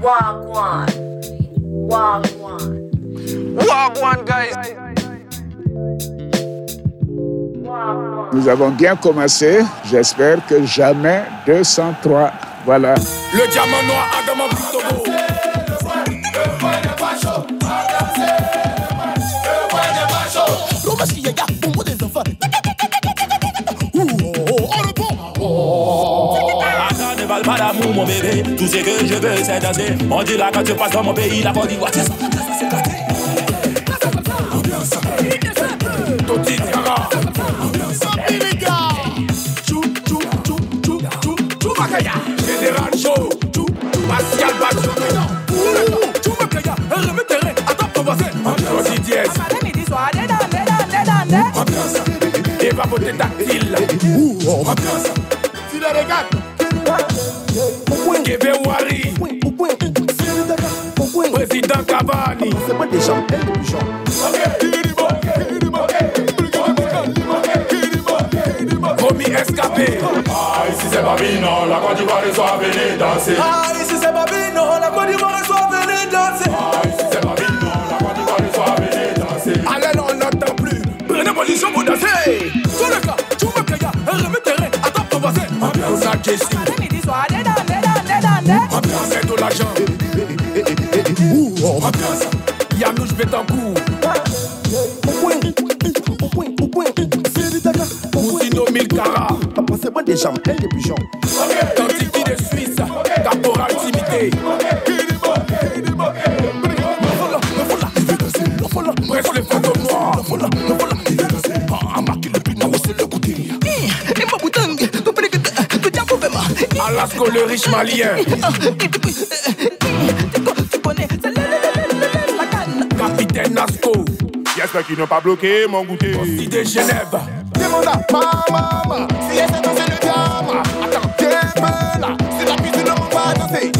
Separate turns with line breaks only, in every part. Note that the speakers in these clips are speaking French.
Wagwan. Wagwan.
Wagwan, guys.
Nous avons bien commencé. J'espère que jamais 203. Voilà.
Le diamant noir Adama pas d'amour, mon bébé. Tout ce que je veux, c'est danser. On dit là quand tu passes dans mon pays, la Côte d'Ivoire, c'est ça. Toti Tiara. Chou, chou, chou, chou, chou, chou, Makaya. Général Show. Pascal Bachou. Chou, Makaya. Remettez, attends, on va faire. Toti Diaz. Ambiance. Tactile. Ambiance. Tu les regardes. Kébé Wari. Président Cavani. C'est pas des gens, Romy Escapé. Ah, ici c'est Babino, la Côte d'Ivoire soit venue danser. Ah, ici c'est Babino, la Côte d'Ivoire soit venue danser. Ah, ici c'est Babino, la Côte d'Ivoire soit venue danser. Allez, on n'entend plus. Prenez position pour danser. Le cas, me. Ambiance à Jessie. Ambiance c'est de l'argent. Ambiance. Yanouche Betancourt. Moutino Milkara.
Pas des gens, elle des pigeons.
Le riche malien. Capitaine Nasco.
J'espère qu'ils n'ont pas bloqué mon goûter.
Aussi de Genève.
Demande à ma maman si elle sait danser le. Attends, t'es peu là. C'est la cuisine, on va danser.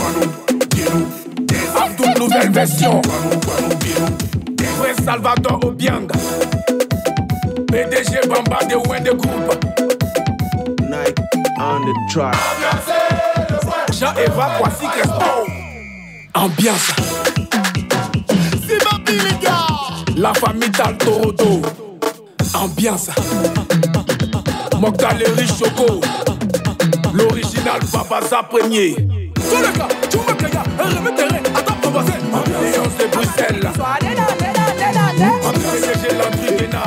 Abdou nouvelle version. Vrai Salvador Obiang. PDG Bamba de Wende Group.
Nike on the track.
Jean-Eva Kwasi Crespo. Ambiance.
C'est ma vie, les gars.
La famille Taltorodo. Ambiance. Mokhtar le riche Choco. L'original Papa premier. Sur le cas, tu me payes, remettez, attends, on va faire. Ambiance de Bruxelles. Ambiance de Landry Guéna.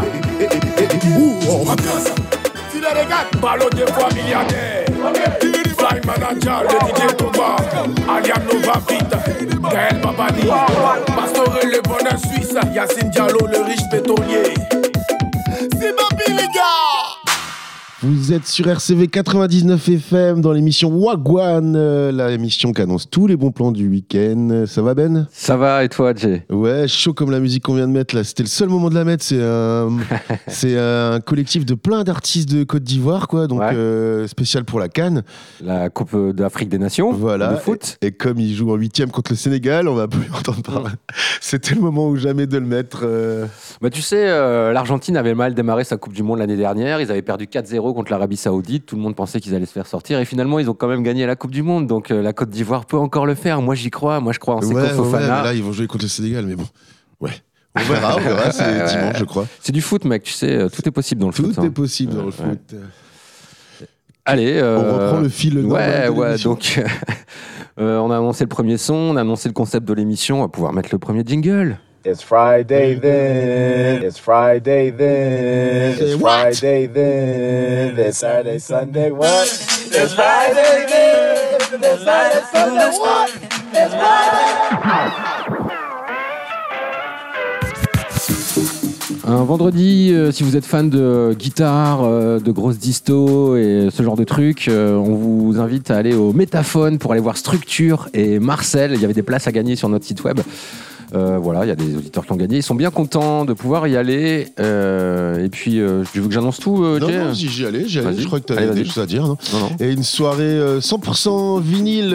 Ambiance.
Tu les regardes.
Ballot de fois milliardaire. Manager, le DJ Toba. Aliam Nova Vite. Gaël Babani. Pastore le bonheur suisse. Yacine Diallo, le riche pétrolier.
Vous êtes sur RCV 99 FM dans l'émission Wagwan, euh, la émission qui annonce tous les bons plans du week-end. Ça va Ben?
Ça va et toi, Jay
Ouais, chaud comme la musique qu'on vient de mettre là. C'était le seul moment de la mettre. C'est un, c'est un collectif de plein d'artistes de Côte d'Ivoire, quoi. Donc
Ouais.
euh, spécial pour la Cannes.
La Coupe d'Afrique des Nations
Voilà.
de foot.
Et, et comme ils jouent en huitième contre le Sénégal, on va plus entendre parler. C'était le moment ou jamais de le mettre. euh,
Bah, tu sais, euh, l'Argentine avait mal démarré sa Coupe du Monde l'année dernière. Ils avaient perdu 4-0 contre l'Arabie Saoudite. Tout le monde pensait qu'ils allaient se faire sortir. Et finalement, ils ont quand même gagné la Coupe du Monde. Donc euh, la Côte d'Ivoire peut encore le faire. Moi, j'y crois. Moi, je crois en Seko
ouais, ouais,
Fofana.
mais là, ils vont jouer contre le Sénégal, mais bon. Ouais. On verra, on verra. C'est
Ouais, ouais.
dimanche, je crois.
C'est du foot, mec. Tu sais, euh, tout est possible dans le
Tout
foot.
est
hein.
possible dans le
Ouais,
foot.
Allez.
On
euh,
reprend le fil
Ouais,
de
ouais. Donc, euh, on a annoncé le premier son, on a annoncé le concept de l'émission. On va pouvoir mettre le premier jingle.
It's Friday then. It's Friday then. It's? Friday then. It's Saturday, Sunday, what? It's Friday then. It's Saturday, Sunday, what? It's Friday.
Un vendredi, euh, si vous êtes fan de guitare, euh, de grosses distos et ce genre de trucs, euh, on vous invite à aller au Métaphone pour aller voir Structure et Marcel. Il y avait des places à gagner sur notre site web. Euh, voilà, il y a des auditeurs qui ont gagné. Ils sont bien contents de pouvoir y aller. Euh, et puis, euh, tu veux que j'annonce tout, euh,
Non,
Jay
non, si j'y allais, j'y allais.
Vas-y.
Je crois que tu avais des choses à dire. Non
Non, non.
Et une soirée euh, 100% vinyle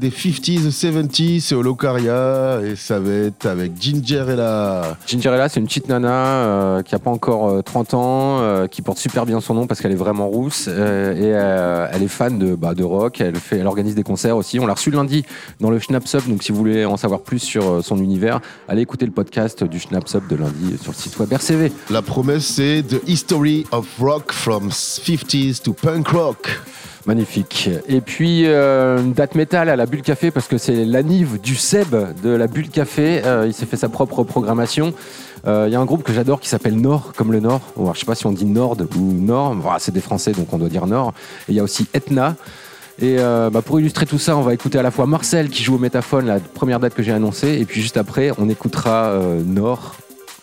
des 50s, 70s, c'est au Locaria. Et ça va être avec Ginger et la.
Gingerella, c'est une petite nana qui a pas encore euh, 30 ans, qui porte super bien son nom parce qu'elle est vraiment rousse et elle est fan de, bah, de rock. Elle, fait, elle organise des concerts aussi. On l'a reçu lundi dans le Schnaps Up. Donc si vous voulez en savoir plus sur son univers, allez écouter le podcast du Schnaps Up de lundi sur le site web RCV.
La promesse, c'est The History of Rock from 50s to Punk Rock.
Magnifique. Et puis euh, une date métal à la Bulle Café parce que c'est l'anniv du Seb de la Bulle Café. Euh, il s'est fait sa propre programmation. Euh, Il y a un groupe que j'adore qui s'appelle Nord, comme le Nord. Alors, je sais pas si on dit Nord ou Nord. Voilà, c'est des Français donc on doit dire Nord. Et il y a aussi Etna. Et euh, bah, pour illustrer tout ça, on va écouter à la fois Marcel qui joue au métaphone, la première date que j'ai annoncée, et puis juste après, on écoutera euh, Nord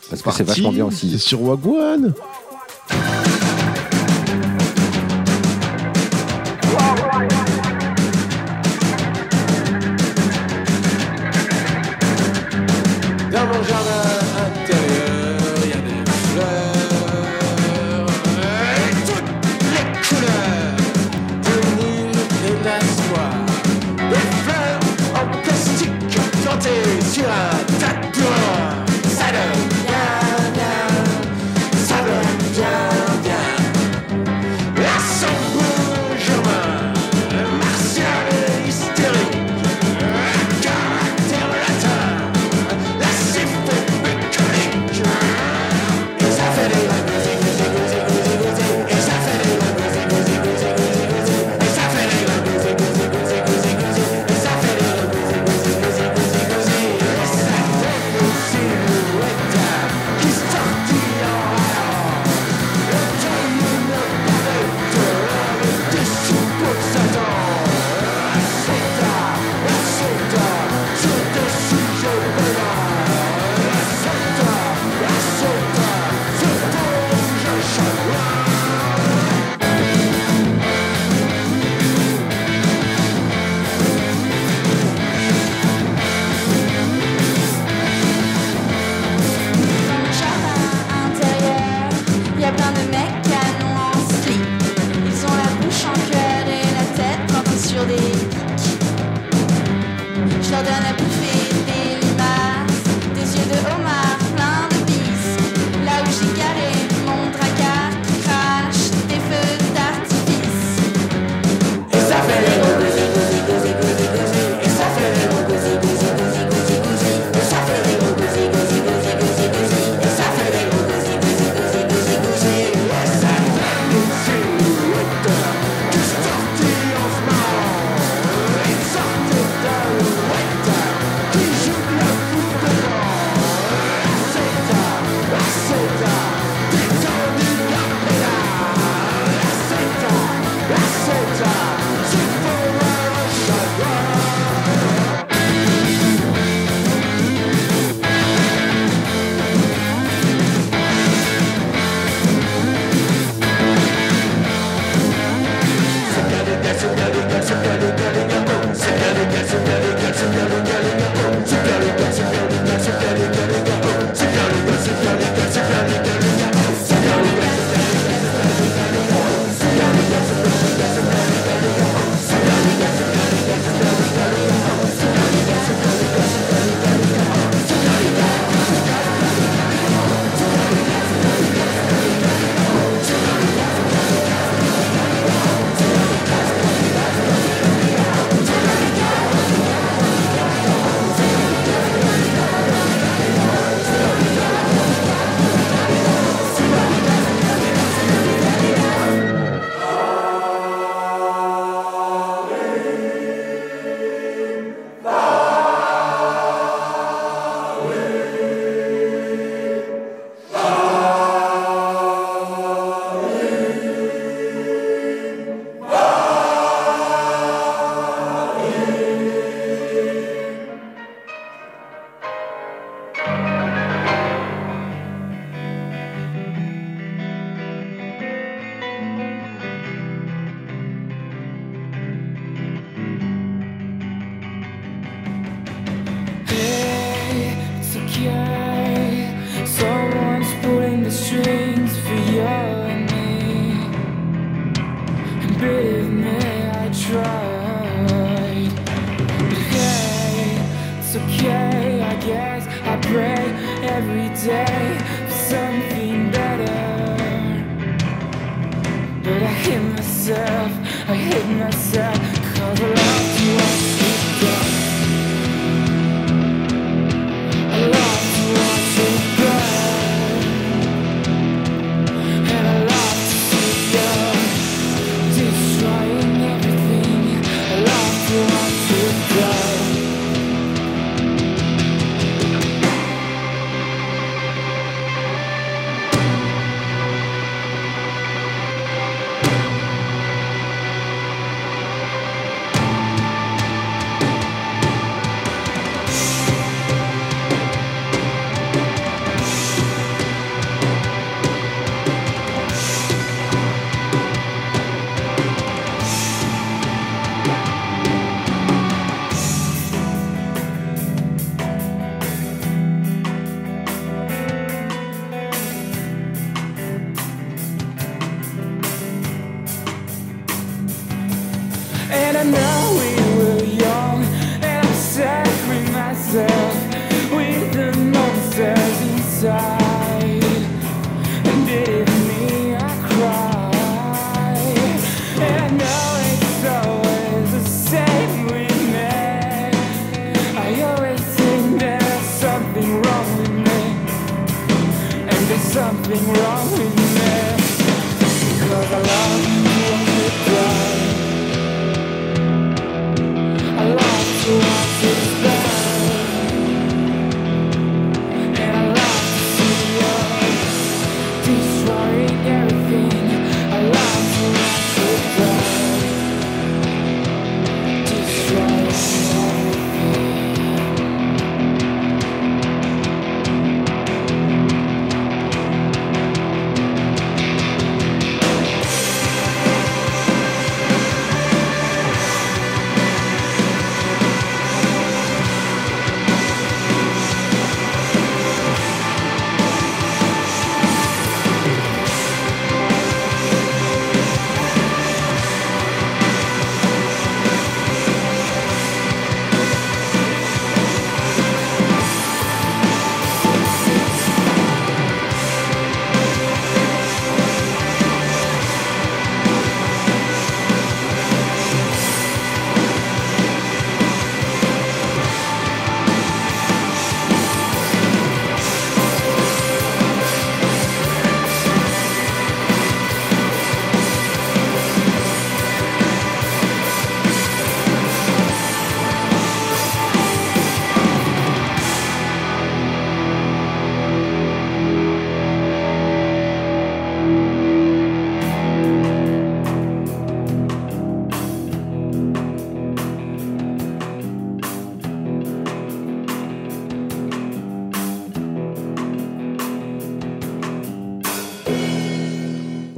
parce que c'est vachement bien aussi.
C'est sur Wagwan.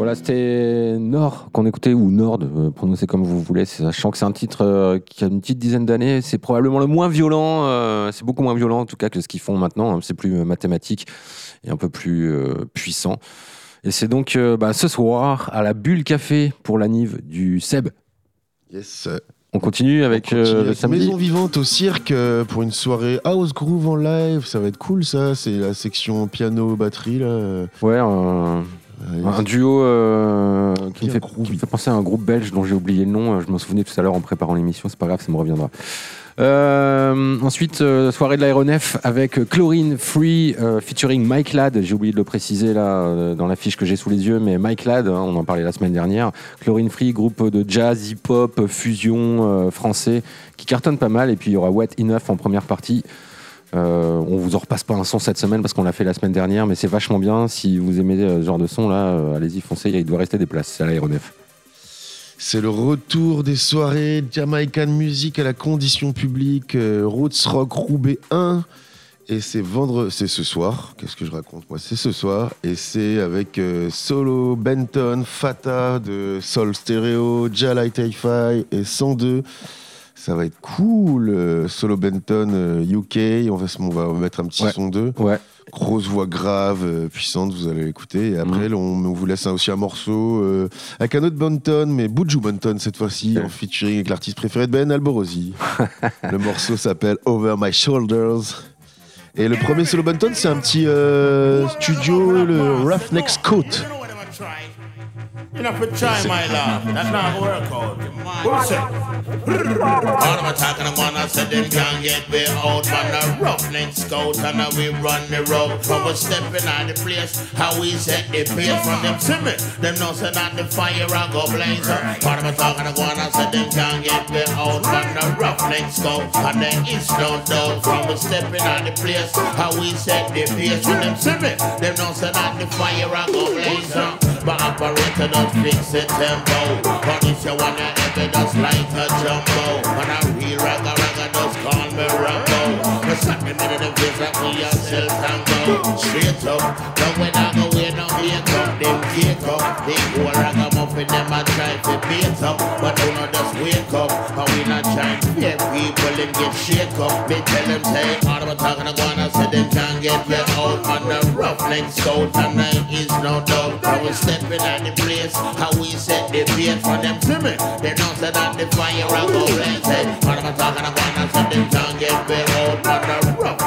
Voilà, c'était Nord qu'on écoutait, ou Nord, euh, prononcez comme vous voulez, sachant que c'est un titre euh, qui a une petite dizaine d'années. C'est probablement le moins violent, euh, c'est beaucoup moins violent en tout cas que ce qu'ils font maintenant. hein. C'est plus mathématique et un peu plus puissant. Et c'est donc bah, ce soir à la Bulle Café pour la Nive du Seb.
Yes.
On continue avec euh, le samedi.
Maison vivante au cirque euh, pour une soirée house groove en live. Ça va être cool, ça. C'est la section piano batterie là.
Ouais, un duo euh, qui, me fait, qui me fait penser à un groupe belge dont j'ai oublié le nom. Je m'en souvenais tout à l'heure en préparant l'émission. C'est pas grave, ça me reviendra. Euh, ensuite, euh, soirée de l'aéronef avec Chlorine Free euh, featuring Mike Ladd. J'ai oublié de le préciser là euh, dans la fiche que j'ai sous les yeux, mais Mike Ladd, hein, on en parlait la semaine dernière. Chlorine Free, groupe de jazz, hip-hop, fusion euh, français qui cartonne pas mal. Et puis il y aura Wet Enough en première partie. Euh, on vous en repasse pas un son cette semaine parce qu'on l'a fait la semaine dernière, mais c'est vachement bien. Si vous aimez euh, ce genre de son là, euh, allez-y foncez. Il doit rester des places. À l'aéronef.
C'est le retour des soirées Jamaican Music à la condition publique, Roots Rock Roubaix 1. Et c'est vendre, c'est ce soir. Qu'est-ce que je raconte moi? C'est ce soir et c'est avec Solo, Benton, Fata de Soul Stereo, Jalai Hi-Fi et 102. Ça va être cool. Euh, Solo Benton euh, UK. On va, on va mettre un petit
Ouais.
son d'eux.
Ouais.
Grosse voix grave, euh, puissante, vous allez l'écouter. Et après,
Mhm.
on, on vous laisse aussi un morceau euh, avec un autre Bonton, mais Buju Bonton cette fois-ci, en featuring avec l'artiste préféré de Ben, Alborosi. le morceau s'appelle Over My Shoulders. Et le premier solo Bonton, c'est un petit euh, studio, le Roughneck's Coat.
You know, for try my love, that's not work out. What's it? All of my talking, I'm on, I said them can't get way out on the roughneck scout, and now we run the road. From we stepping out the place, how we set the pace from them see me. Them know say that the fire I go blaze up. Part of my talking, I'm on, I said them can't get way out on the roughneck scout, and there is no doubt. From we stepping out the place, how we set the pace from them see me. Them know say that the fire I go blaze up. But operator does fix it tempo. But if you wanna ever just like a jumbo. And a real ragga me go. Cause I'm in the face that we ourselves can go. Straight up, now when I go in, now we come, them gate up, they go around ragamuffin them a try to beat up. But do not just wake up. And we not trying to fear people them get shake up. Me tell them say, all of a talking to go on, I said them can't get let out on the roughneck scout. And there is no doubt. I was stepping at the place, how we set the pace for them to me. They know say that the fire I go I talking about? I said them can't get bit out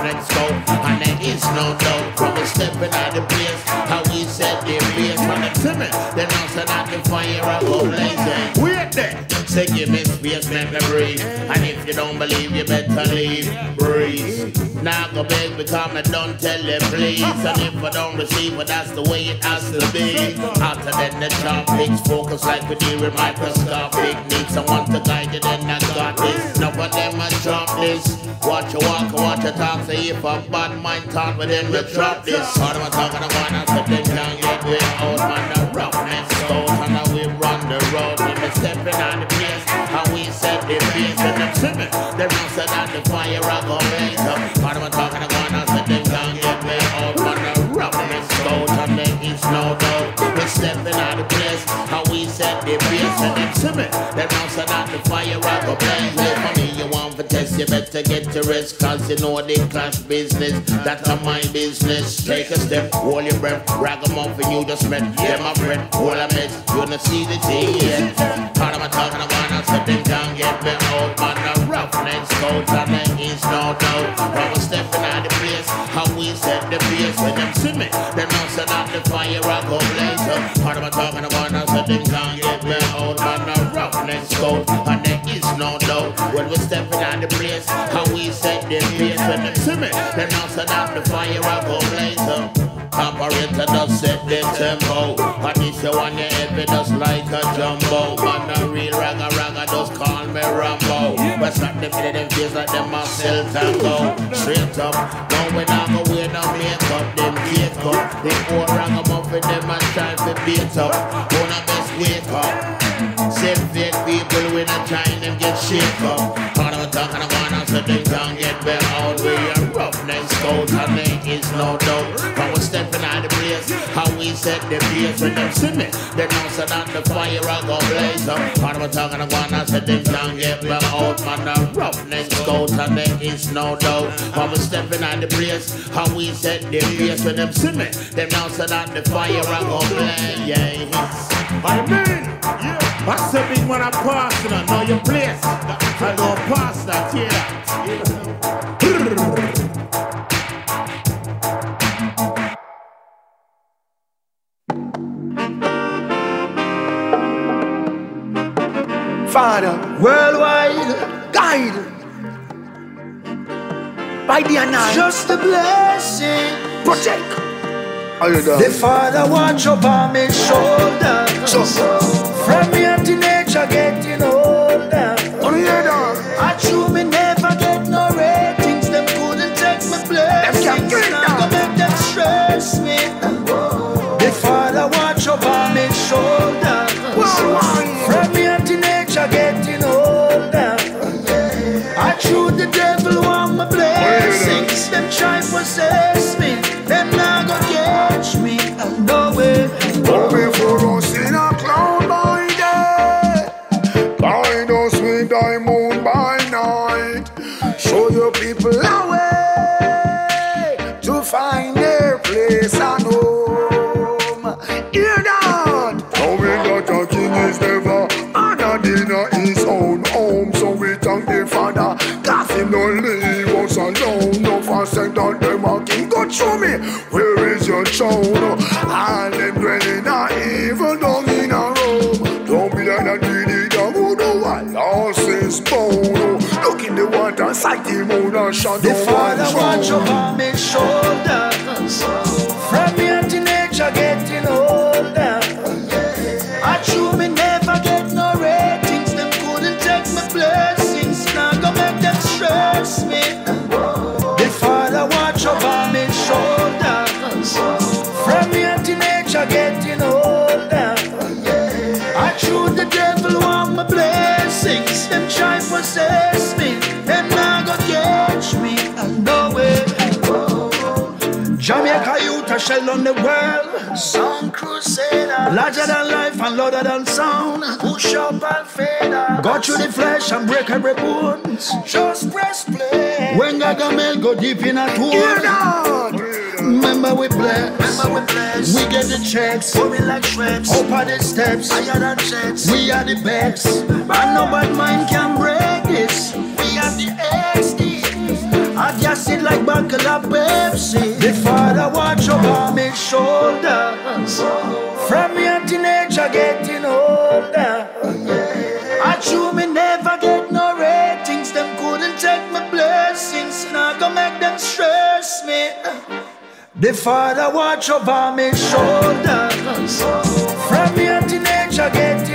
roughneck scout. And there is no doubt. I was stepping at the place, how we set the pace from the me. They know say that the fire I go blaze. Hey, wait there. Say give me space, make me breathe. And if you don't believe, you better leave. Breathe. Now go beg because I don't tell you please. And if I don't receive it, that's the way it has to be. After then the sharp picks focus like we deal with microscopic. Need someone to guide you, then I got this. None of them I drop this. Watch you walk, watch you talk. Say if a bad mind talk with them, you drop this. All of my about, I said them can't get way out. Man, the roughness goes and now we run the road. When we stepping on the place, how we set the pace. And them them know say that the fire I go blaze up. And them see me, them know say that the fire I go blaze up. For me, you want to test, you better get to rest. Cause you know the clash business, that's my business. Take a step, hold your breath, rag them off and you just met. Yeah, my friend, hold I mess, you don't see the thing yet. Part of my talking about, I said them can't get me out. Man, the roughness coat, and there is no doubt. When we stepping out the place, how we set the pace. When them the place, how we set the pace. When them see me, them know say that the fire I go blaze. Operator does set the tempo. And if you want your heavy just like a jumbo. Man a real ragga ragga just call me Rambo. But stop them in them face like them a sell tango. Straight up, now we not go wear no makeup Them cake up, the old ragamuffin them a try to beat up. Wanna best wake up Say fake people when I trying them get shake up. All I'm talking about I said they can't get better out We are roughness coat and there is no doubt. But we stepping out the place How we set the pace. When them see me They know so that the fire I go blaze up. All I'm talking about I said they can't get better out Man the roughness coat and there is no doubt. But we stepping out the place How we set the pace. When them see me They know so the fire I go blaze. I mean, yeah. What's the big one I pass you know, know your place. I don't pass that, hear that.
Father, worldwide, guide. By the night, just a blessing. Protect. The Father watch over me shoulder. From me your teenager getting older. I true me never get no ratings. Them couldn't take my blessings. Now go make them stress me. The Father watch over me shoulder. From me your teenager getting older. I true the devil want my blessings. Them try possess
where is your throne? And them dwelling a evil down in a room. Don't be like that greedy dog who know what lost his bone. Look in the water, sight the moon and shadow
The Father
and
watch
throne.
over me shoulders. Possess me. Them now go catch me. And no way. Jamaica youth a shell on the world. Sound crusader. Larger than life and louder than sound. Push up and fade out. Go through the flesh and break every bones. Just press play. When Gargamel go deep in a tour. Remember we bless. Remember we bless. We get the checks. We like shreds. Up on the steps. Higher than jets. We are the best. And no bad mind can We are the XD. I just sit like buckle of Pepsi. The father watch over me shoulders. From young teenager getting older. I true me never get no ratings. Them couldn't take my blessings. Now go make them stress me. The father watch over me shoulders. From young teenager getting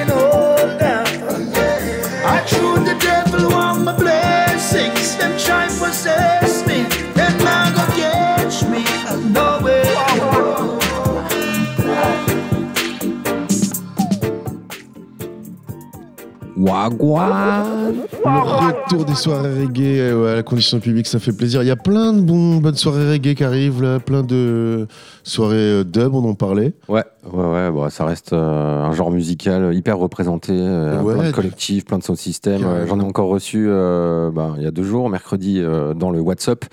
Wagwan.
Le retour des soirées reggae euh, à la condition publique, ça fait plaisir. Il y a plein de bonnes soirées reggae qui arrivent, là, plein de soirées euh, dub, on en parlait.
Ouais, ouais, ouais, bon, ça reste euh, un genre musical hyper représenté, euh,
Ouais.
plein de collectifs, plein de sound. Euh, J'en ai encore reçu bah, il y a deux jours, mercredi, dans le WhatsApp,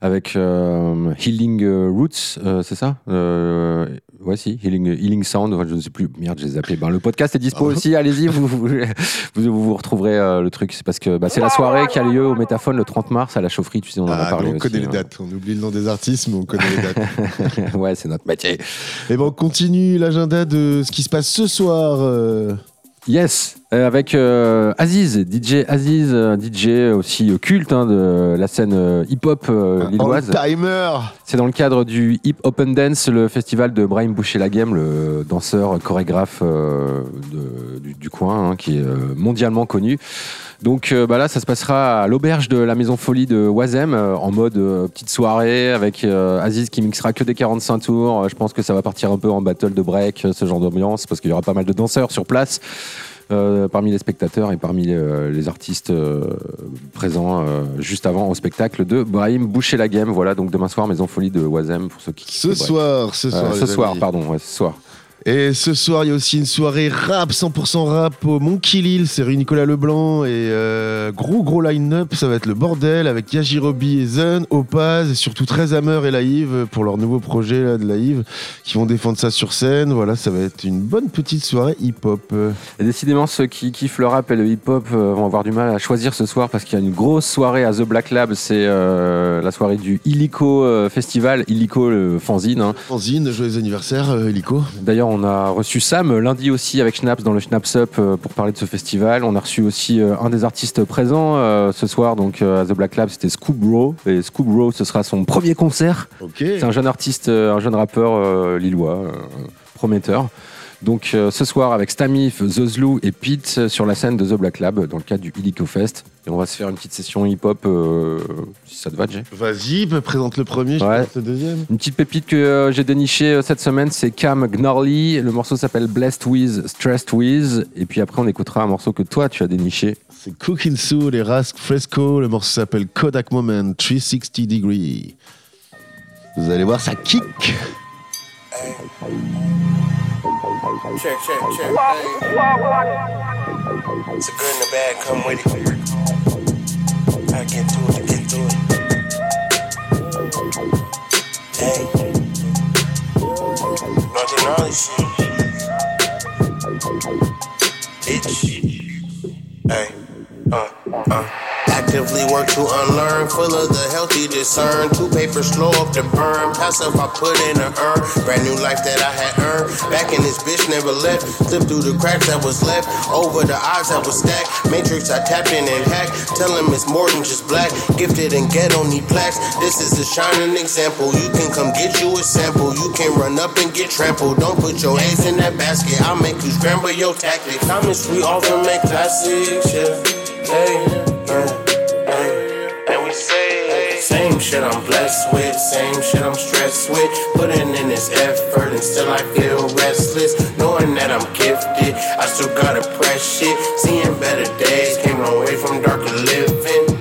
avec euh, Healing Roots, euh, c'est ça euh, Ouais, si, Healing, Healing Sound, je ne sais plus, merde, je les ai appelés. Ben, le podcast est dispo
Ah.
aussi, allez-y, vous, vous, vous, vous retrouverez euh, le truc. C'est parce que bah, c'est la soirée qui a lieu au Métaphone le 30 mars à la chaufferie, tu sais, on en a
Ah,
parlé
on
aussi.
connaît les
hein.
dates. On oublie le nom des artistes, mais on connaît les dates.
ouais, c'est notre métier.
Et ben, on continue l'agenda de ce qui se passe ce soir. euh.
Yes, avec euh, Aziz, DJ Aziz, euh, DJ aussi euh, culte hein, de la scène euh, hip-hop euh, lilloise.
Timer
C'est dans le cadre du Hip Open Dance, le festival de Brahim Boucher-Laghem, le danseur chorégraphe euh, de- du, du coin, hein, qui est euh, mondialement connu. Donc euh, bah là, ça se passera à l'auberge de la Maison Folie de euh, en mode euh, petite soirée, avec euh, Aziz qui mixera que des 45 tours. Euh, Je pense que ça va partir un peu en battle de break, euh, ce genre d'ambiance, parce qu'il y aura pas mal de danseurs sur place. Euh, parmi les spectateurs et parmi euh, les artistes euh, présents euh, juste avant au spectacle de Brahim Boucher-Laghem. Voilà, donc demain soir, Maison Folie de Oisem, pour ceux qui...
Ce soir, ce soir.
Euh, ce soir,
amis.
pardon, ouais, ce soir.
Et ce soir, il y a aussi une soirée rap, 100% rap au Monkey Lil. C'est rue Nicolas Leblanc et euh, gros gros line-up. Ça va être le bordel avec Yajirobi et Zen, Opaz et surtout 13 Hammer et Laïve pour leur nouveau projet là, de Laïve qui vont défendre ça sur scène. Voilà, ça va être une bonne petite soirée hip-hop.
Décidément, ceux qui kiffent le rap et le hip-hop euh, vont avoir du mal à choisir ce soir parce qu'il y a une grosse soirée à The Black Lab. C'est euh, la soirée du Illico Festival. Illico, le fanzine. hein.
Fanzine, joyeux anniversaire, Helico.
D'ailleurs, on a reçu Sam lundi aussi avec Schnaps dans le Schnaps Up euh, pour parler de ce festival. On a reçu aussi euh, un des artistes présents euh, ce soir donc à The Black Lab, c'était Scoop Bro. Et Scoop Bro, ce sera son premier concert. C'est un jeune artiste, un jeune rappeur lillois, prometteur. Donc euh, ce soir avec Stamif, Zozlou et Pete euh, sur la scène de The Black Lab dans le cadre du Illico Fest. Et on va se faire une petite session hip-hop euh, si ça te va, Jay.
Vas-y, présente le premier, je
Ouais.
présente le deuxième.
Une petite pépite que euh, j'ai dénichée euh, cette semaine, c'est Cam Gnarly. Le morceau s'appelle Blessed With, Stressed With. Et puis après, on écoutera un morceau que toi, tu as déniché.
C'est Cooking Soul et Rask Fresco. Le morceau s'appelle Kodak Moment 360 Degree. Vous allez voir, ça kick.
Check, check, check. Hey. It's a good and a bad, come with it. I get to it, get to it. Hey. Nothing all this shit. Bitch. Hey. Uh, uh. Actively work to unlearn, full of the healthy discern. Two papers slow up the burn, Pass up, I put in a urn. Brand new life that I had earned. Back in this bitch never left. Slipped through the cracks that was left, over the odds that was stacked. Matrix I tapped in and hacked. Tell him it's more than just black. Gifted and get these plaques. This is a shining example. You can come get you a sample. You can run up and get trampled. Don't put your eggs in that basket. I'll make you scramble your tactics. Promise we often make classics, yeah. Hey, hey. Same shit I'm blessed with, same shit I'm stressed with. Putting in this effort and still I feel restless. Knowing that I'm gifted, I still gotta press shit. Seeing better days, came a long way from darker living.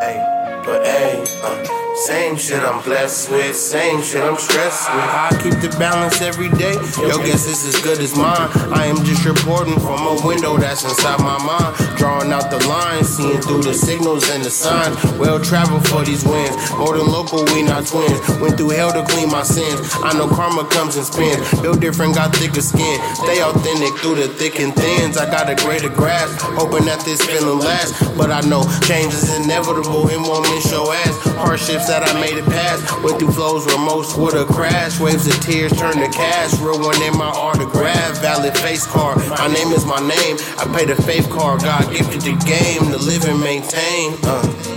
Hey, but hey, uh, same shit I'm blessed with, same shit I'm stressed with. I keep the balance every day. Yo, guess is good as mine. I am just reporting from a window that's inside my mind. Drawing out the lines, seeing through the signals and the signs. Well traveled for these wins. More than local, we not twins. Went through hell to clean my sins. I know karma comes and spins. Built different, got thicker skin. Stay authentic through the thick and thins. I got a greater grasp, hoping that this feeling lasts. But I know change is inevitable and won't miss your ass. Hardships that I made it past. Went through flows where most would've crashed. Waves of tears turned to cash. Real one in my autograph. Valid face card. My name is my name. I pay the faith card. God gifted the game to live and maintain. Uh.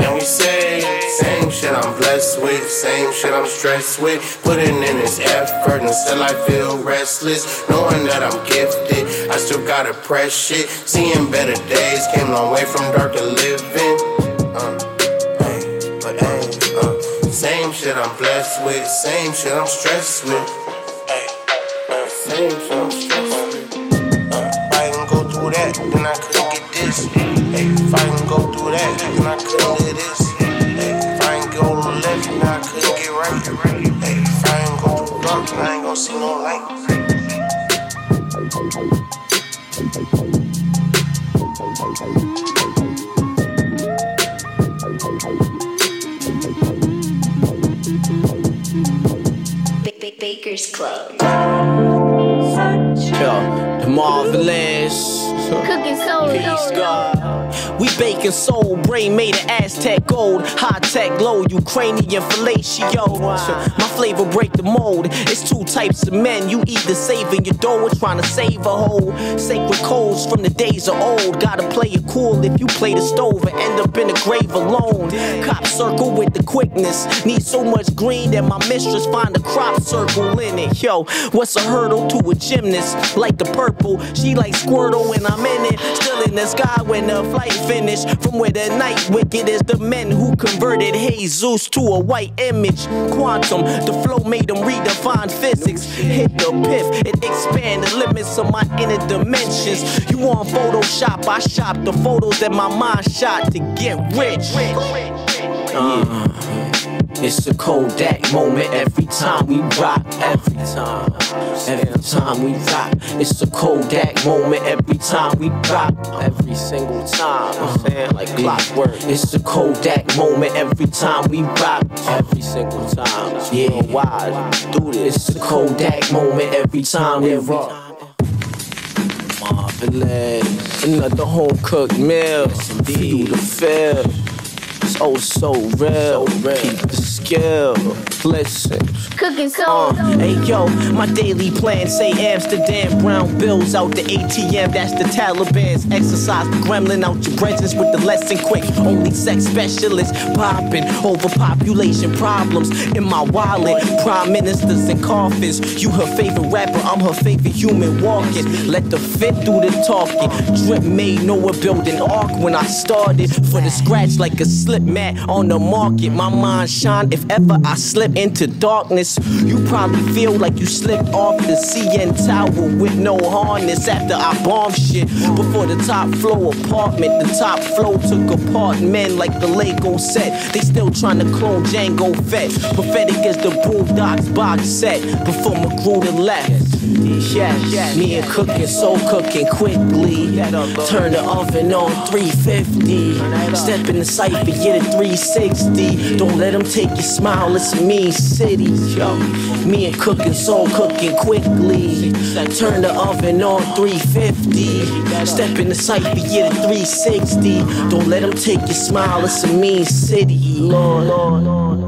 And we say, same shit I'm blessed with, same shit I'm stressed with. Putting in this effort and still I feel restless. Knowing that I'm gifted, I still gotta press shit. Seeing better days, came a long way from dark darker living. Same shit I'm blessed with, same shit I'm stressed with. Uh, same shit I'm stressed with. Uh, if I didn't go through that, then I couldn't get this. If I didn't go through that, then I couldn't get this. If I ain't go to the left, then I couldn't get right. If I ain't go through dark, then I ain't gonna see no light.
Baker's Club.
Yo, the marvelous.
Cooking soul.
Peace, God. We baking soul, brain made of Aztec gold, high tech, low Ukrainian fellatio. My flavor break the mold. It's two types of men. You either saving your dough or trying to save a hole. Sacred codes from the days of old. Gotta play it cool if you play the stove and end up in the grave alone. Cop circle with the quickness. Need so much green that my mistress find a crop circle in it. Yo, what's a hurdle to a gymnast? Like the purple, she like Squirtle when I'm in it. Still in the sky when the flight finished. From where the night wicked is the men who converted Jesus to a white image. Quantum, the flow made them redefine physics. Hit the piff, it expand the limits of my inner dimensions. You on Photoshop, I shop the photos that my mind shot to get rich. Uh, it's a Kodak moment every time we rock. Every time, every time we rock. It's a Kodak moment every time we rock. Every single time, I'm saying like clockwork. It's a Kodak moment every time we rock. Every single time, yeah. Why do this? It's a Kodak moment every time we rock. Marvelous, another home cooked meal. Feel the feel. Oh so real. Keep the skill. Listen.
Cooking soul.
Uh, hey yo, my daily plan say Amsterdam brown bills out the ATM. That's the Taliban's exercise. Gremlin out your presence with the lesson quick. Only sex specialist popping overpopulation problems in my wallet. Prime ministers and coffins. You her favorite rapper, I'm her favorite human walking. Let the fit do the talking. Drip made Noah build an ark when I started. For the scratch like a slip on the market. My mind shine if ever I slip into darkness. You probably feel like you slipped off the CN Tower with no harness after I bomb shit. Before the top floor apartment, the top floor took apart men like the Lego set. They still trying to clone Django Fett. Prophetic as the Boondocks box set. Before Magruder left. Yeah, me and cooking, soul cooking quickly. Turn the oven on 350. Step in the cipher, get a 360. Don't let them take your smile, it's a mean city. Yo, me and cooking, soul cooking quickly. Turn the oven on 350. Step in the cipher, get a 360. Don't let them take your smile, it's a mean city. Lord, Lord, Lord.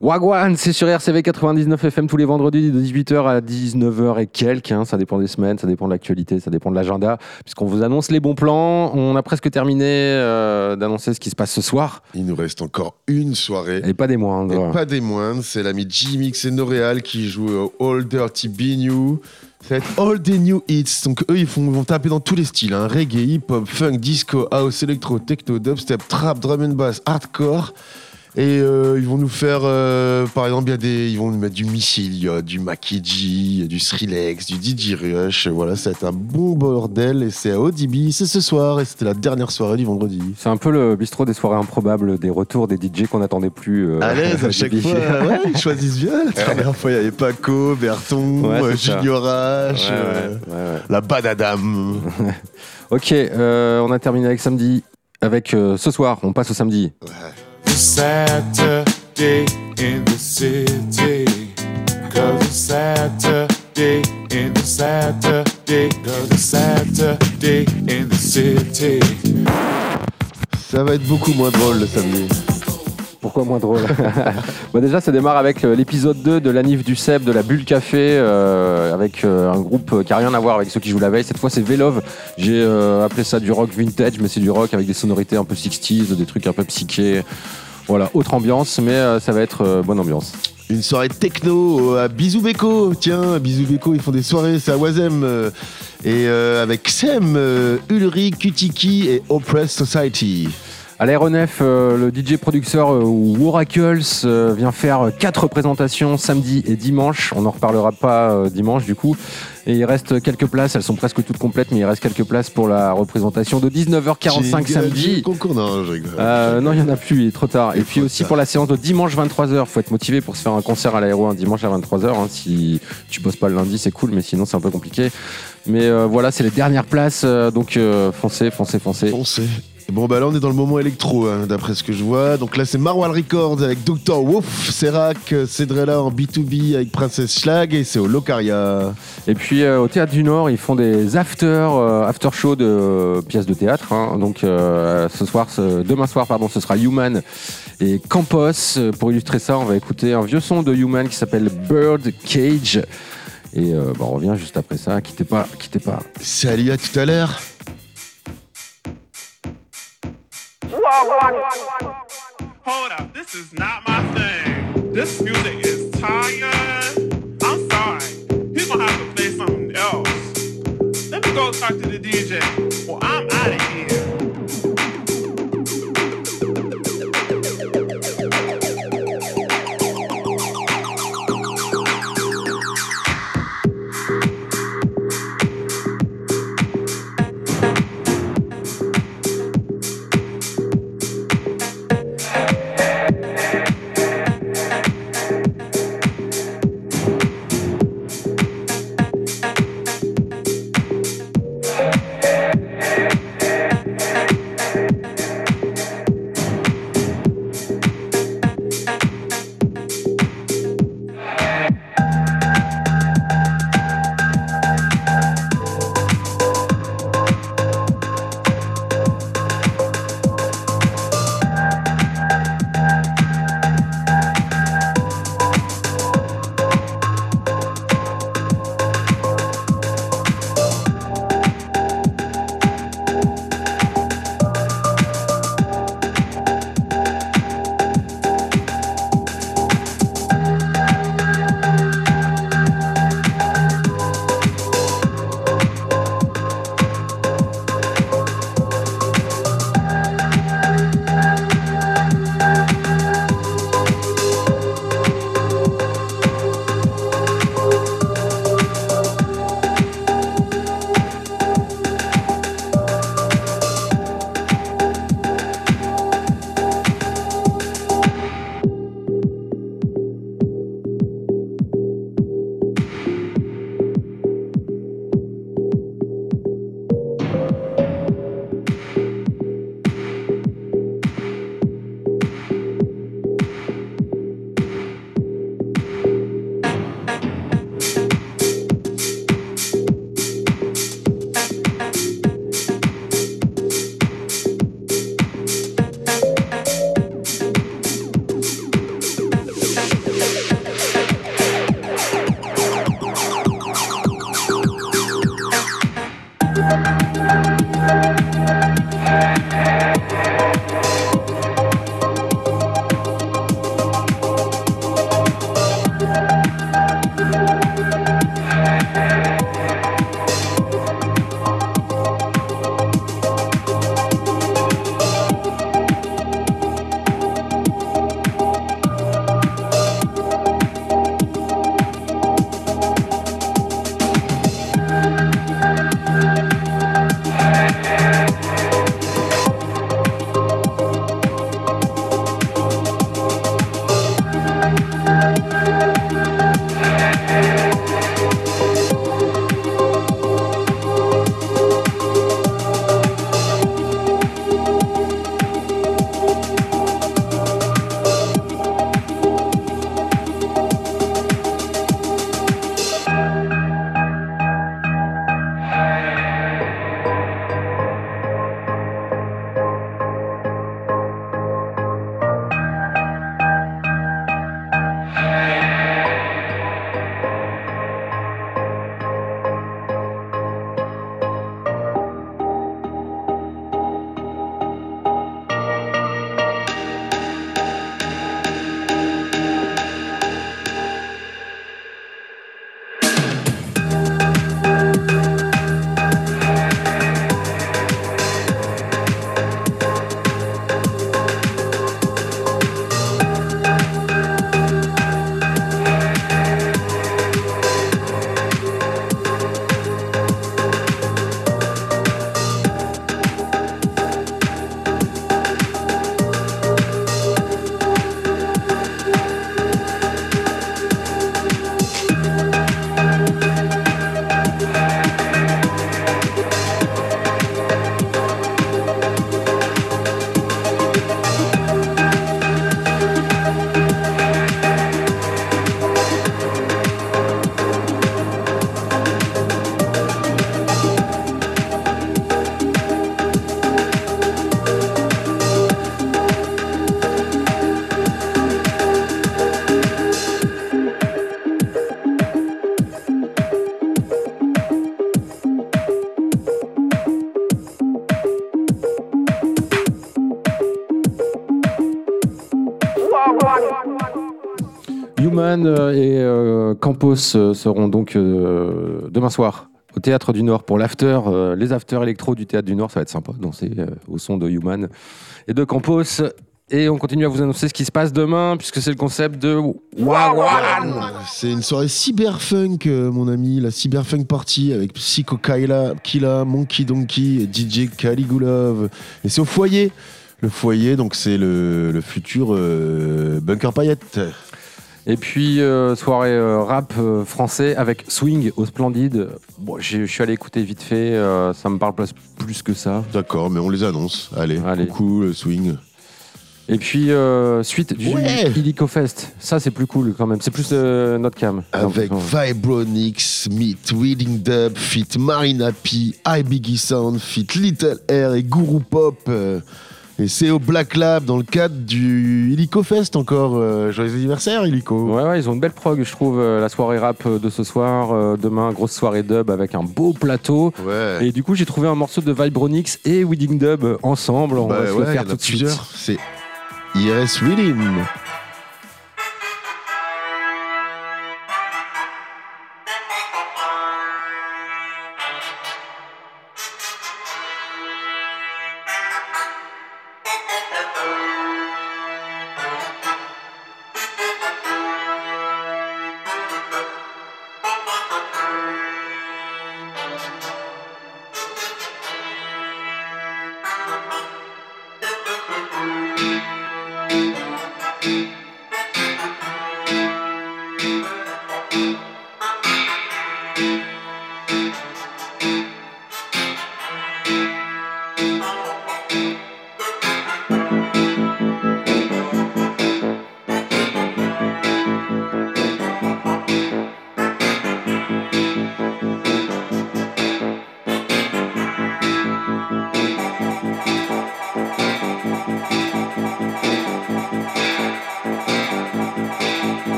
Wagwan, c'est sur RCV 99 FM tous les vendredis de 18h à 19h et quelques. hein. ça dépend des semaines, ça dépend de l'actualité, ça dépend de l'agenda. Puisqu'on vous annonce les bons plans, on a presque terminé euh, d'annoncer ce qui se passe ce soir.
Il nous reste encore une soirée.
Et pas des moindres.
Et pas des moindres, c'est l'ami G-Mix et Noréal qui jouent au All Dirty Be New. Ça va être All the New Hits. Donc eux, ils font, vont taper dans tous les styles hein. reggae, hip-hop, funk, disco, house, électro, techno, dubstep, trap, drum and bass, hardcore. Et euh, ils vont nous faire, euh, par exemple, il y a des, ils vont nous mettre du Missile, du Makiji, du Skrillex, du DJ Rush. Voilà, ça va être un bon bordel. Et c'est à ODB, c'est ce soir. Et c'était la dernière soirée du vendredi.
C'est un peu le bistrot des soirées improbables, des retours des DJ qu'on n'attendait plus. euh,
À l'aise à chaque fois. Ouais, ils choisissent bien. La dernière fois, il y avait Paco, Berton,
Ouais,
euh. Junior H,
Ouais, ouais, ouais, ouais.
la Badadam.
Ok, on a terminé avec samedi. Avec ce soir, on passe au samedi.
Saturday in the city. Cause it's Saturday in the Saturday. Cause it's Saturday in the city.
Ça va être beaucoup moins drôle le samedi.
Pourquoi moins drôle Bon, Déjà, ça démarre avec euh, l'épisode 2 de l'anif du Seb de la Bulle Café, euh, avec euh, un groupe qui n'a rien à voir avec ceux qui jouent la veille. Cette fois, c'est Velov. J'ai euh, appelé ça du rock vintage, mais c'est du rock avec des sonorités un peu 60s, des trucs un peu psychés. Voilà, autre ambiance, mais euh, ça va être euh, bonne ambiance.
Une soirée techno à Bisou Beko. Tiens, à Bisou Beko, ils font des soirées, c'est à Wazem. euh, et euh, avec Sem, euh, Ulrich, Kutiki et Oppressed Society.
À l'aéronef, euh, le DJ producteur euh, Waracles euh, vient faire euh, quatre représentations samedi et dimanche. On n'en reparlera pas euh, dimanche du coup. Et il reste quelques places, elles sont presque toutes complètes, mais il reste quelques places pour la représentation de 19h45
Jingle,
samedi.
concours, non, je rigole.
Euh, non, il n'y en a plus, il est trop tard. Et puis aussi pour la séance de dimanche 23h, faut être motivé pour se faire un concert à l'aéro un dimanche à 23h. hein. Si tu bosses pas le lundi, c'est cool, mais sinon c'est un peu compliqué. Mais euh, voilà, c'est les dernières places, euh, donc euh, foncez, foncez, foncez.
Foncez. Bon, bah là, on est dans le moment électro, hein, d'après ce que je vois. Donc là, c'est Marwal Records avec Dr. Wolf, Serac, Cedrella en B2B avec Princess Schlag et c'est au Locaria.
Et puis euh, au Théâtre du Nord, ils font des after, euh, after show de euh, pièces de théâtre. hein. Donc ce soir, ce- demain soir, pardon, ce sera Human et Campos. Pour illustrer ça, on va écouter un vieux son de Human qui s'appelle Bird Cage. Et bah, on revient juste après ça. Quittez pas, quittez pas.
Salut, à tout à l'heure.
Hold up, this is not my thing. This music is tired. I'm sorry. He's gonna have to play something else. Let me go talk to the DJ.
Euh, seront donc euh, demain soir au Théâtre du Nord pour l'after, euh, les after électro du Théâtre du Nord. Ça va être sympa, danser euh, au son de Human et de Campos. Et on continue à vous annoncer ce qui se passe demain, puisque c'est le concept de Wagwan.
C'est une soirée cyberfunk, mon ami, la cyberfunk party avec Psycho Kyla, Killa, Monkey Donkey DJ Caligulov. Et c'est au foyer. Le foyer, donc c'est le, le futur Bunker Paillette.
Et puis, euh, soirée euh, rap euh, français avec Swing au Splendide. Bon, je suis allé écouter vite fait, ça me parle pas plus que ça.
D'accord, mais on les annonce. Allez,
Allez.
coucou le swing.
Et puis, suite du
Ouais.
Illico Fest. Ça, c'est plus cool quand même. C'est plus notre cam.
Avec Vibronix, Meet Reading Dub, Fit Marina P, iBiggie Sound, Fit Little Air et Guru Pop. Et c'est au Black Lab dans le cadre du Illico Fest encore. euh, joyeux anniversaire, Illico.
Ouais, ouais, ils ont une belle prog, je trouve. euh, la soirée rap euh, de ce soir. euh, demain, grosse soirée dub avec un beau plateau.
Ouais.
Et du coup, j'ai trouvé un morceau de Vibronix et Wedding Dub ensemble. On
Bah
va se
ouais,
le faire tout de suite.
C'est IRS Reading.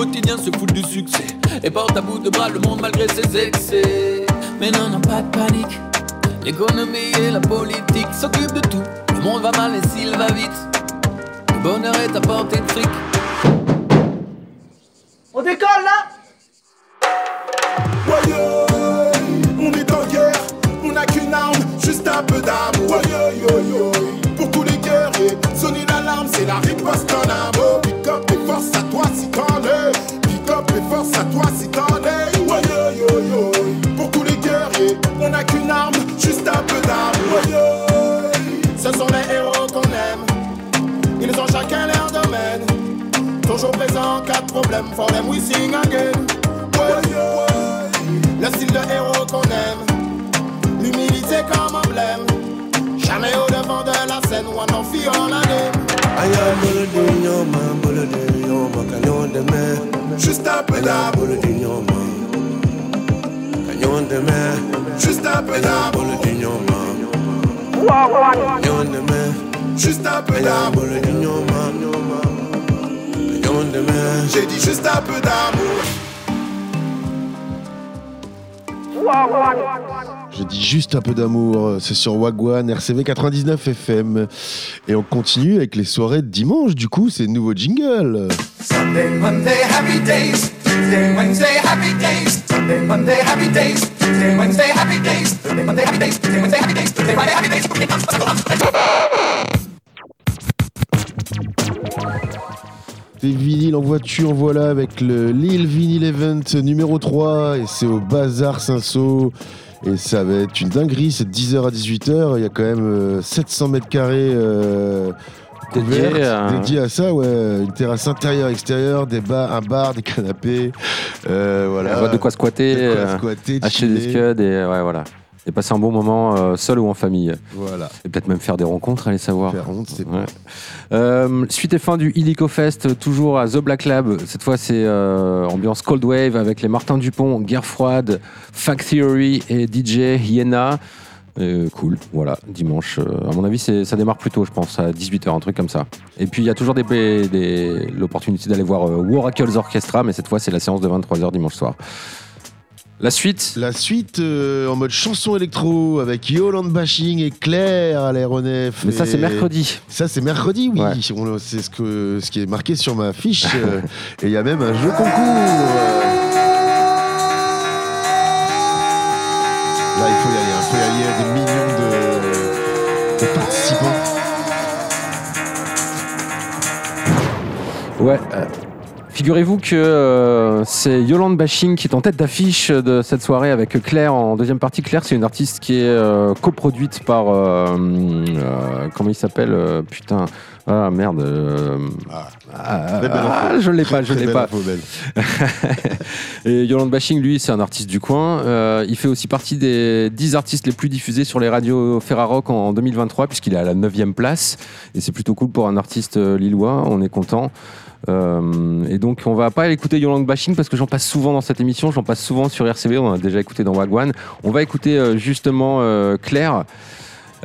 Quotidien, se fout du succès. Et porte à bout de bras le monde malgré ses excès. Mais non, non, pas de panique. L'économie et la politique
Juste un peu
man, canyon de me.
Juste un peu d'amour.
Volodino man, canyon de me.
Juste un peu d'amour.
Volodino man, canyon de me.
J'ai dit juste un peu d'amour.
Je dis juste un peu d'amour, c'est sur Wagwan, RCV 99 FM. Et on continue avec les soirées de dimanche, du coup, c'est nouveau jingle.
Sunday, Monday, happy days. Tuesday, Wednesday, happy days. Sunday, Monday, happy days. Tuesday, Wednesday, happy days. Thursday, Monday, happy days. Tuesday, Wednesday, happy days. Thursday, Friday, happy days.
Des vinyles en voiture, voilà, avec le Lille Vinyl Event numéro 3, et c'est au Bazar Saint-Saul. Et ça va être une dinguerie, c'est de 10h à 18h, il y a quand même euh, 700 mètres carrés euh,
Dédié
couvertes,
à-
dédiés à ça, ouais. Une terrasse intérieure, extérieure, des bars, un bar, des canapés, euh, voilà.
De quoi squatter,
De quoi
euh,
squatter,
acheter des scuds et ouais, voilà. Et passer un bon moment euh, seul ou en famille.
Voilà.
Et peut-être même faire des rencontres, allez savoir.
Faire honte, c'est
Ouais. Euh, suite et fin du Illico Fest, toujours à The Black Lab. Cette fois, c'est euh, ambiance Cold Wave avec les Martin Dupont, Guerre Froide, Fact Theory et DJ Hyena. Cool, voilà, dimanche. euh, à mon avis, ça démarre plus tôt, je pense, à 18h, un truc comme ça. Et puis, il y a toujours des, l'opportunité d'aller voir euh, Waracles Orchestra, mais cette fois, c'est la séance de 23h dimanche soir. La suite
La suite euh, en mode chanson électro avec Yolande Bashing et Claire à l'aéronef.
Mais ça, c'est mercredi.
Ça, c'est mercredi, oui.
Ouais.
C'est ce, que, ce qui est marqué sur ma fiche. euh, et il y a même un jeu concours. Là, il faut y aller. Il faut y aller. Il y a des millions de, de participants.
Ouais. Figurez-vous que euh, c'est Yolande Bashing qui est en tête d'affiche de cette soirée avec Claire en deuxième partie. Claire, c'est une artiste qui est euh, coproduite par. euh, comment il s'appelle Putain. Ah merde. ah, ah, je l'ai pas, je
Très
l'ai pas. Et Yolande Bashing, lui, c'est un artiste du coin. Il fait aussi partie des 10 artistes les plus diffusés sur les radios Ferrarock en 2023, puisqu'il est à la 9 place. Et c'est plutôt cool pour un artiste lillois. On est content. Euh, et donc, on va pas écouter Yolande Bashing parce que j'en passe souvent dans cette émission. J'en passe souvent sur RCV. On a déjà écouté dans Wagwan. On va écouter euh, justement euh, Claire.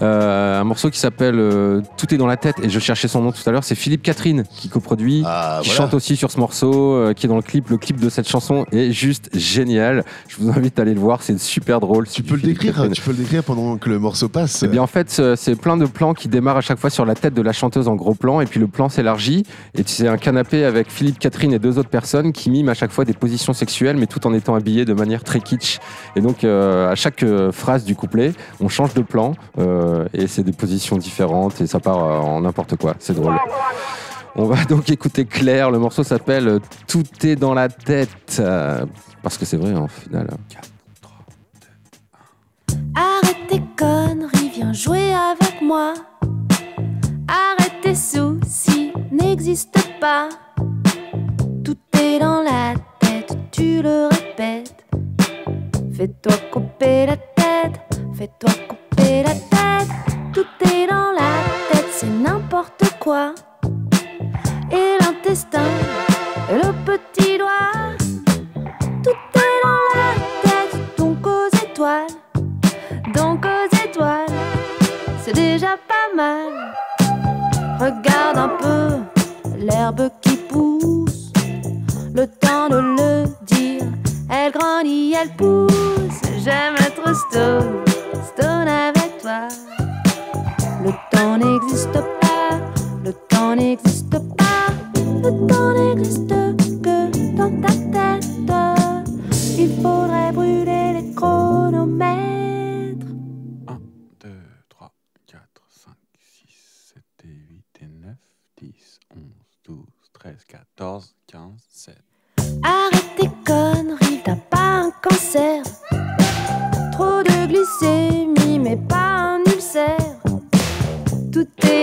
Euh, un morceau qui s'appelle euh, Tout est dans la tête et je cherchais son nom tout à l'heure c'est Philippe Catherine qui coproduit qui
voilà.
chante aussi sur ce morceau euh, qui est dans le clip le clip de cette chanson est juste génial je vous invite à aller le voir c'est super drôle
Tu peux le décrire. Tu peux le décrire pendant que le morceau passe.
eh bien, en fait, c'est plein de plans qui démarrent à chaque fois sur la tête de la chanteuse en gros plan, et puis le plan s'élargit, et c'est un canapé avec Philippe Catherine et deux autres personnes qui miment à chaque fois des positions sexuelles, mais tout en étant habillés de manière très kitsch. Et donc, euh, à chaque phrase du couplet, on change de plan, euh, et c'est des positions différentes, et ça part euh, en n'importe quoi. C'est drôle. On va donc écouter Claire. Le morceau s'appelle euh, Tout est dans la tête. euh, parce que c'est vrai, en final.
Arrête tes conneries, viens jouer avec moi. Arrête tes soucis, n'existe pas. Tout est dans la tête, tu le répètes. Fais-toi couper la tête, fais-toi couper la tête. Tout est dans la tête, c'est n'importe quoi. Et l'intestin, le petit doigt. Tout est dans la tête, donc aux étoiles. Donc aux étoiles, c'est déjà pas mal. Regarde un peu l'herbe qui pousse. Le temps de le dire, elle grandit, elle pousse. J'aime être stone, stone avec Le temps n'existe pas, le temps n'existe pas. Le temps n'existe que dans ta tête. Il faudrait brûler les chronomètres.
2, 3, 4, 5, 6, 7 et 8 et 9, 10, 11, 12, 13, 14, 15, 16.
Arrête tes conneries, t'as pas un cancer.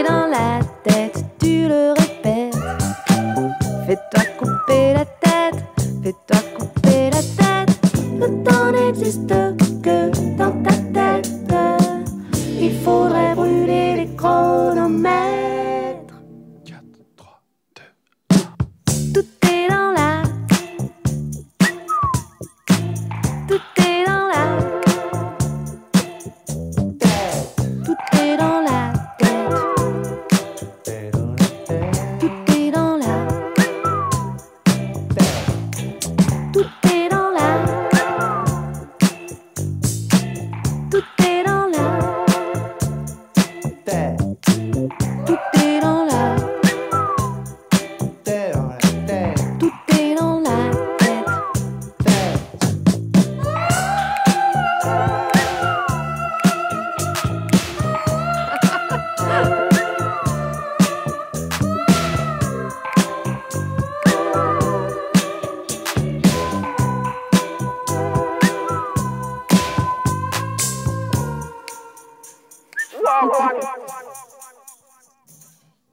Tout est dans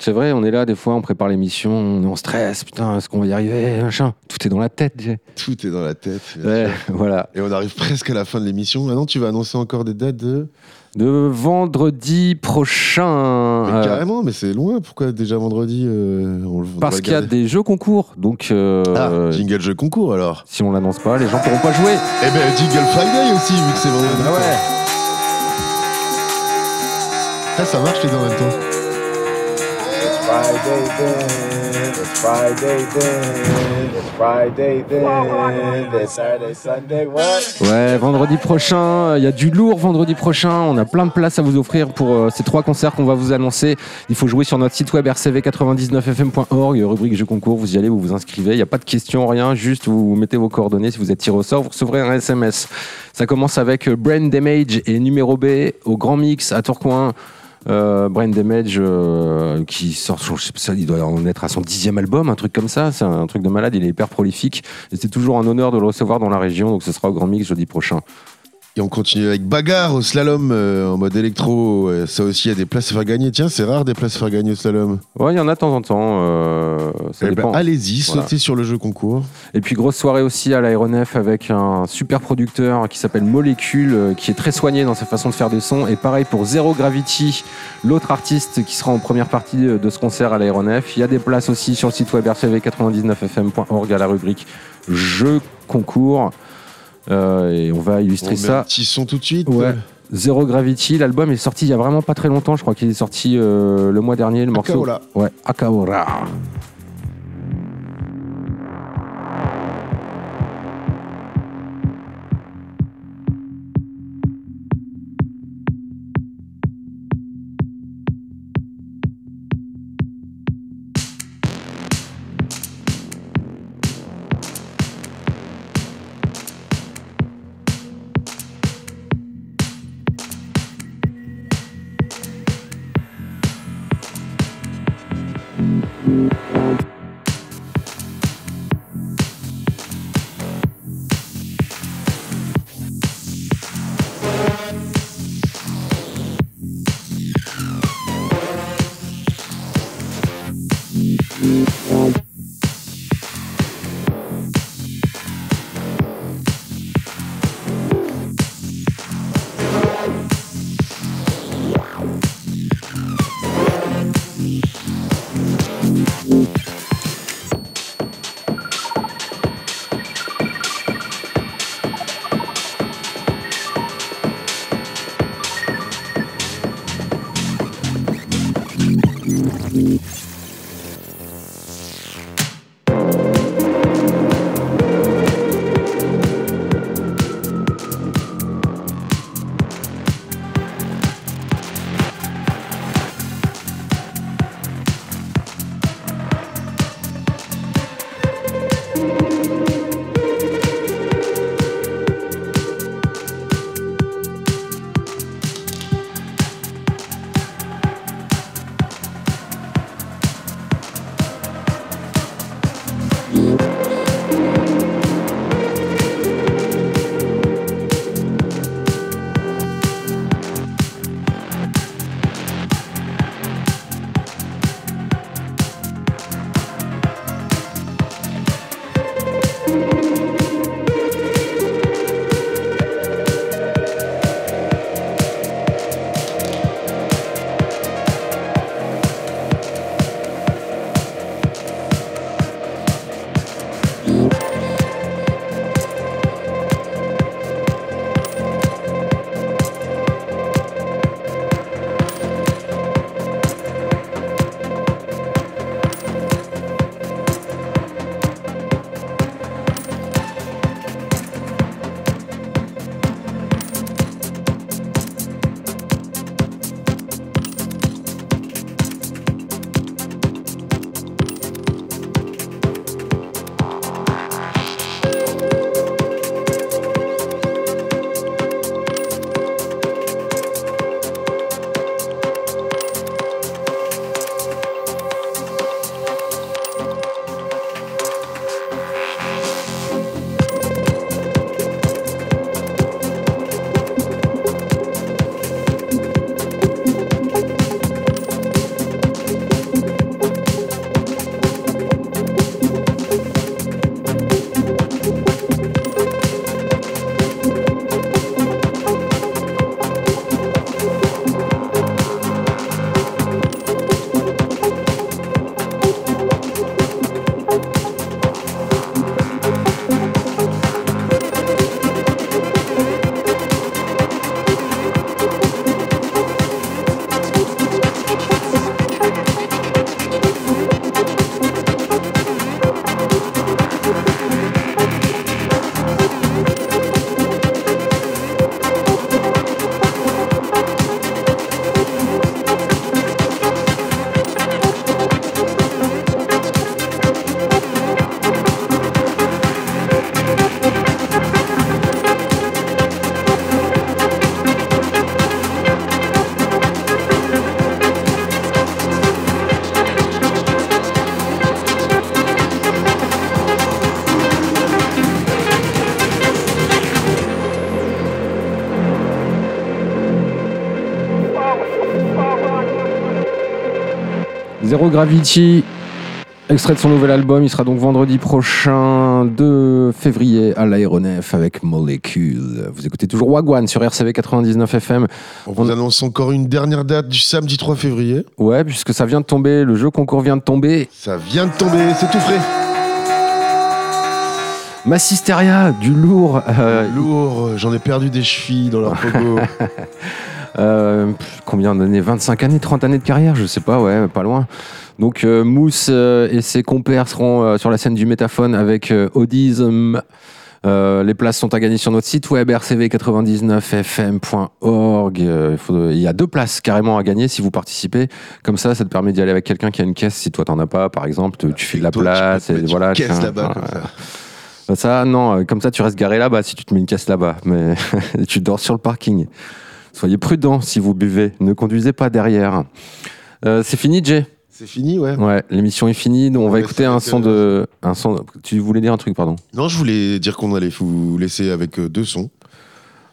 C'est vrai, on est là, des fois, on prépare l'émission, on est en stress, putain, est-ce qu'on va y arriver, machin. Tout est dans la tête.
Tout est dans la tête.
Ouais, voilà.
Et on arrive presque à la fin de l'émission. Maintenant, tu vas annoncer encore des dates de.
De vendredi prochain.
Mais
euh,
carrément, mais c'est loin. Pourquoi déjà vendredi euh, on le- on
parce qu'il y a des jeux concours, donc. euh,
Ah, jingle jeu concours alors.
Si on l'annonce pas, les gens pourront pas jouer.
Eh ben, Jingle Friday aussi, vu que c'est vendredi.
Ah ouais.
Ça, ça marche les deux en même temps.
Friday then, it's Friday then, it's Friday Saturday, Sunday, what?
Ouais, vendredi prochain, il y a du lourd vendredi prochain. On a plein de places à vous offrir pour euh, ces trois concerts qu'on va vous annoncer. Il faut jouer sur notre site web rcv99fm.org, rubrique jeux concours. Vous y allez, vous vous inscrivez. Il n'y a pas de questions, rien. Juste vous mettez vos coordonnées. Si vous êtes tiré au sort, vous recevrez un SMS. Ça commence avec euh, Brain Damage et Numéro B au Grand Mix à Tourcoing. Euh, Brain Damage euh, qui sort, son- je sais pas, il doit en être à son dixième album, un truc comme ça. C'est un truc de malade. Il est hyper prolifique. Et c'est toujours un honneur de le recevoir dans la région. Donc ce sera au Grand Mix jeudi prochain.
Et on continue avec Bagarre au slalom euh, en mode électro. Euh, Ça aussi, il y a des places à faire gagner. Tiens, c'est rare des places à faire gagner au slalom.
Ouais, il y en a de temps en temps. euh, ça
Eh ben,
dépend.
Allez-y,
Voilà.
sautez sur le jeu concours.
Et puis grosse soirée aussi à l'aéronef avec un super producteur qui s'appelle Molécule, euh, qui est très soigné dans sa façon de faire des sons. Et pareil pour Zero Gravity, l'autre artiste qui sera en première partie de de ce concert à l'aéronef. Il y a des places aussi sur le site web rcv99fm.org à la rubrique Jeux concours. Euh, et on va illustrer
On
ça.
un petit son tout de suite.
Ouais. Zero Gravity, l'album est sorti il y a vraiment pas très longtemps. Je crois qu'il est sorti euh, le mois dernier, le morceau.
Akaora.
Ouais, Akaora. времени Zero Gravity, extrait de son nouvel album. Il sera donc vendredi prochain, 2 février, à l'aéronef avec Molecule. Vous écoutez toujours Wagwan sur RCV 99 FM.
On vous annonce encore une dernière date du samedi 3 février.
Ouais, puisque ça vient de tomber, le jeu concours vient de tomber.
Ça vient de tomber, c'est tout frais.
Massisteria, du lourd. euh,
Lourd, j'en ai perdu des chevilles dans leur pogo.
Euh, combien d'années 25 années, 30 années de carrière Je sais pas, ouais, pas loin. Donc euh, Mousse euh, et ses compères seront euh, sur la scène du Métaphone avec Audism. Les places sont à gagner sur notre site web rcv99fm.org. Euh, il y a deux places carrément à gagner si vous participez. Comme ça, ça te permet d'y aller avec quelqu'un qui a une caisse. Si toi t'en as pas, par exemple, tu, tu fais de la
toi,
place
te
et
mettre une
voilà.
caisse là-bas,
voilà.
comme ça.
Ça, non, comme ça, tu restes garé là-bas si tu te mets une caisse là-bas. Mais tu dors sur le parking. Soyez prudents si vous buvez. Ne conduisez pas derrière. Euh, c'est fini, Jay?
C'est fini, ouais.
Ouais, l'émission est finie. Donc on va écouter
va
un son de. Un son... Tu voulais dire un truc, pardon?
Non, je voulais dire qu'on allait vous laisser avec euh, deux sons.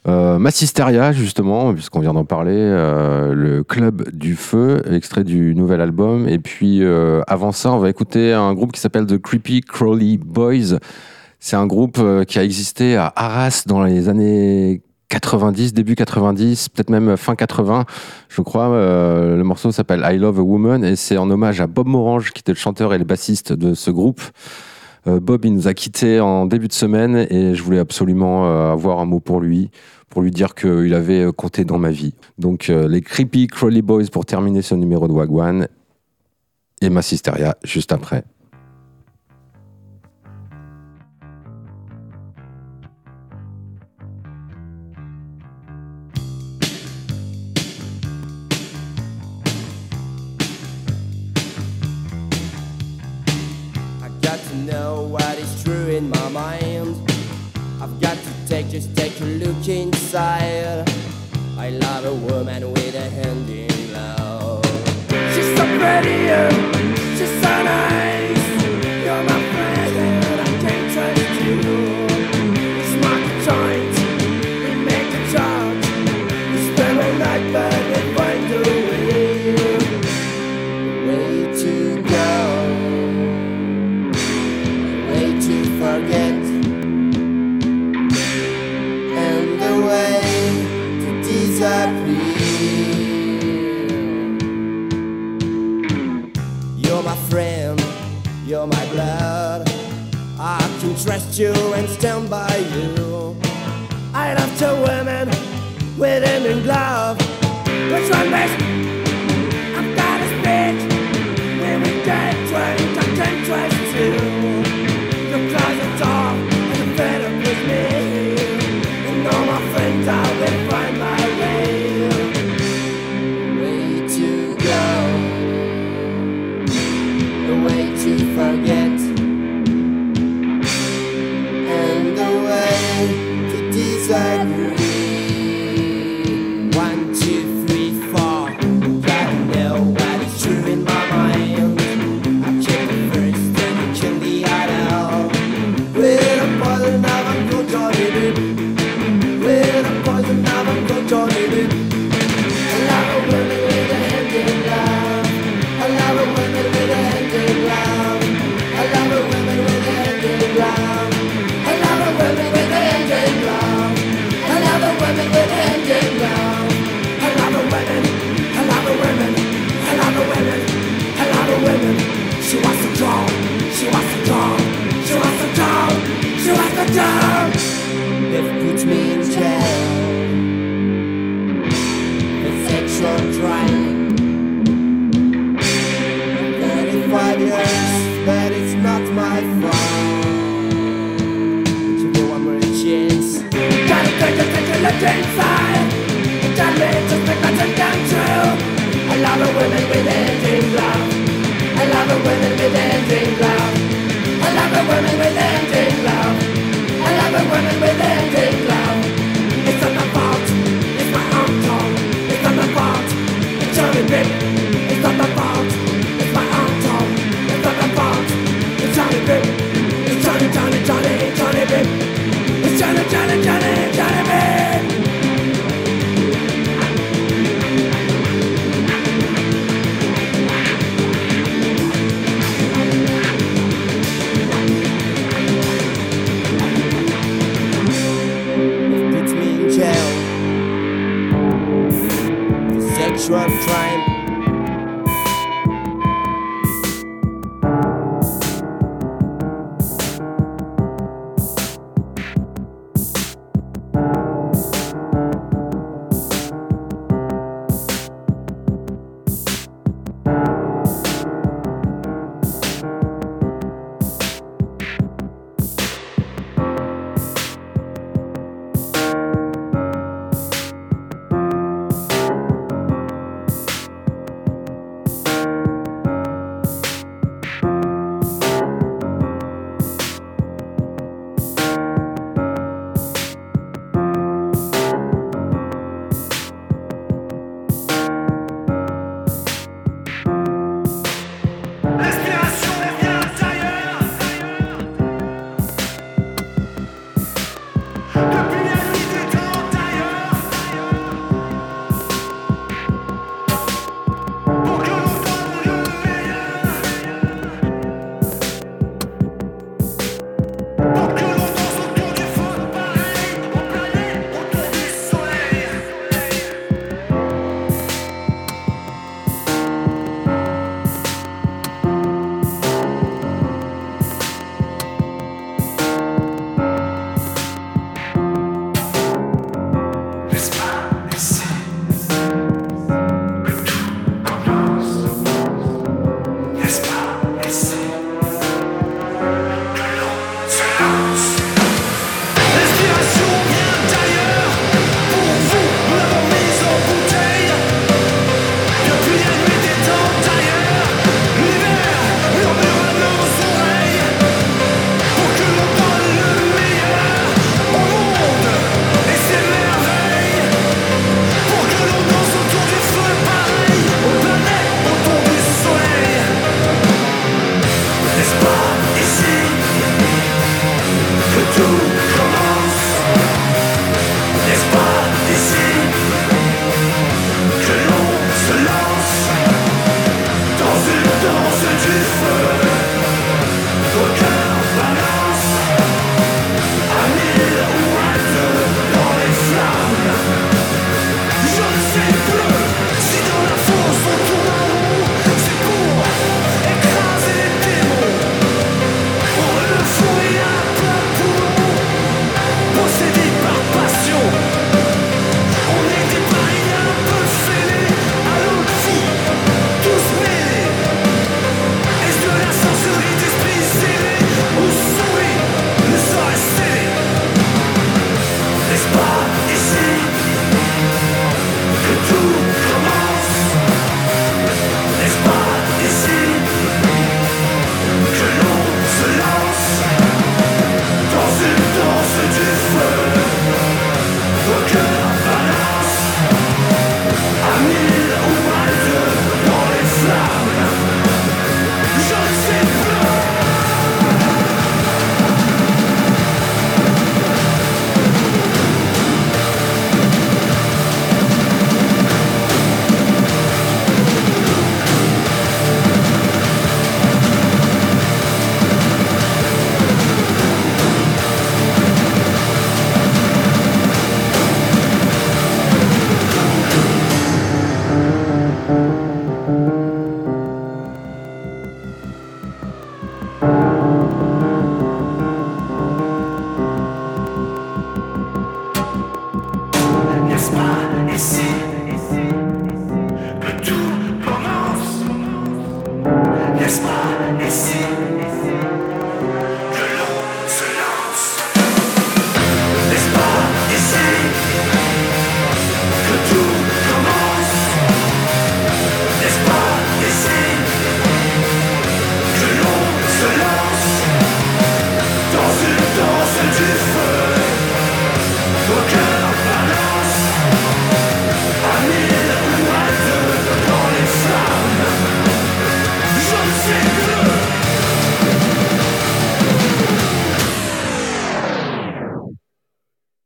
Euh, Massisteria, justement, puisqu'on vient d'en parler, euh, le Club du Feu, extrait du nouvel album. Et puis, euh, avant ça, on va écouter un groupe qui s'appelle The Creepy Crawly Boys. C'est un groupe euh, qui a existé à Arras dans les années 90, début 90, peut-être même fin 80, je crois. Euh, le morceau s'appelle I Love a Woman et c'est en hommage à Bob Morange, qui était le chanteur et le bassiste de ce groupe. Euh, Bob, il nous a quittés en début de semaine et je voulais absolument euh, avoir un mot pour lui, pour lui dire qu'il avait compté dans ma vie. Donc les Creepy Crawly Boys pour terminer ce numéro de Wagwan et Massisteria juste après.
What is true in my mind. I've got to take just take a look inside. I love a woman with a hand in love. She's so pretty, she's so nice. You and stand by you. I love two women with hand in glove. Which one best? To speak. When we get drunk, I can trust you. Your closet door and the fed up with me. And all my friends, I will find my way. Way to go. The way to forget.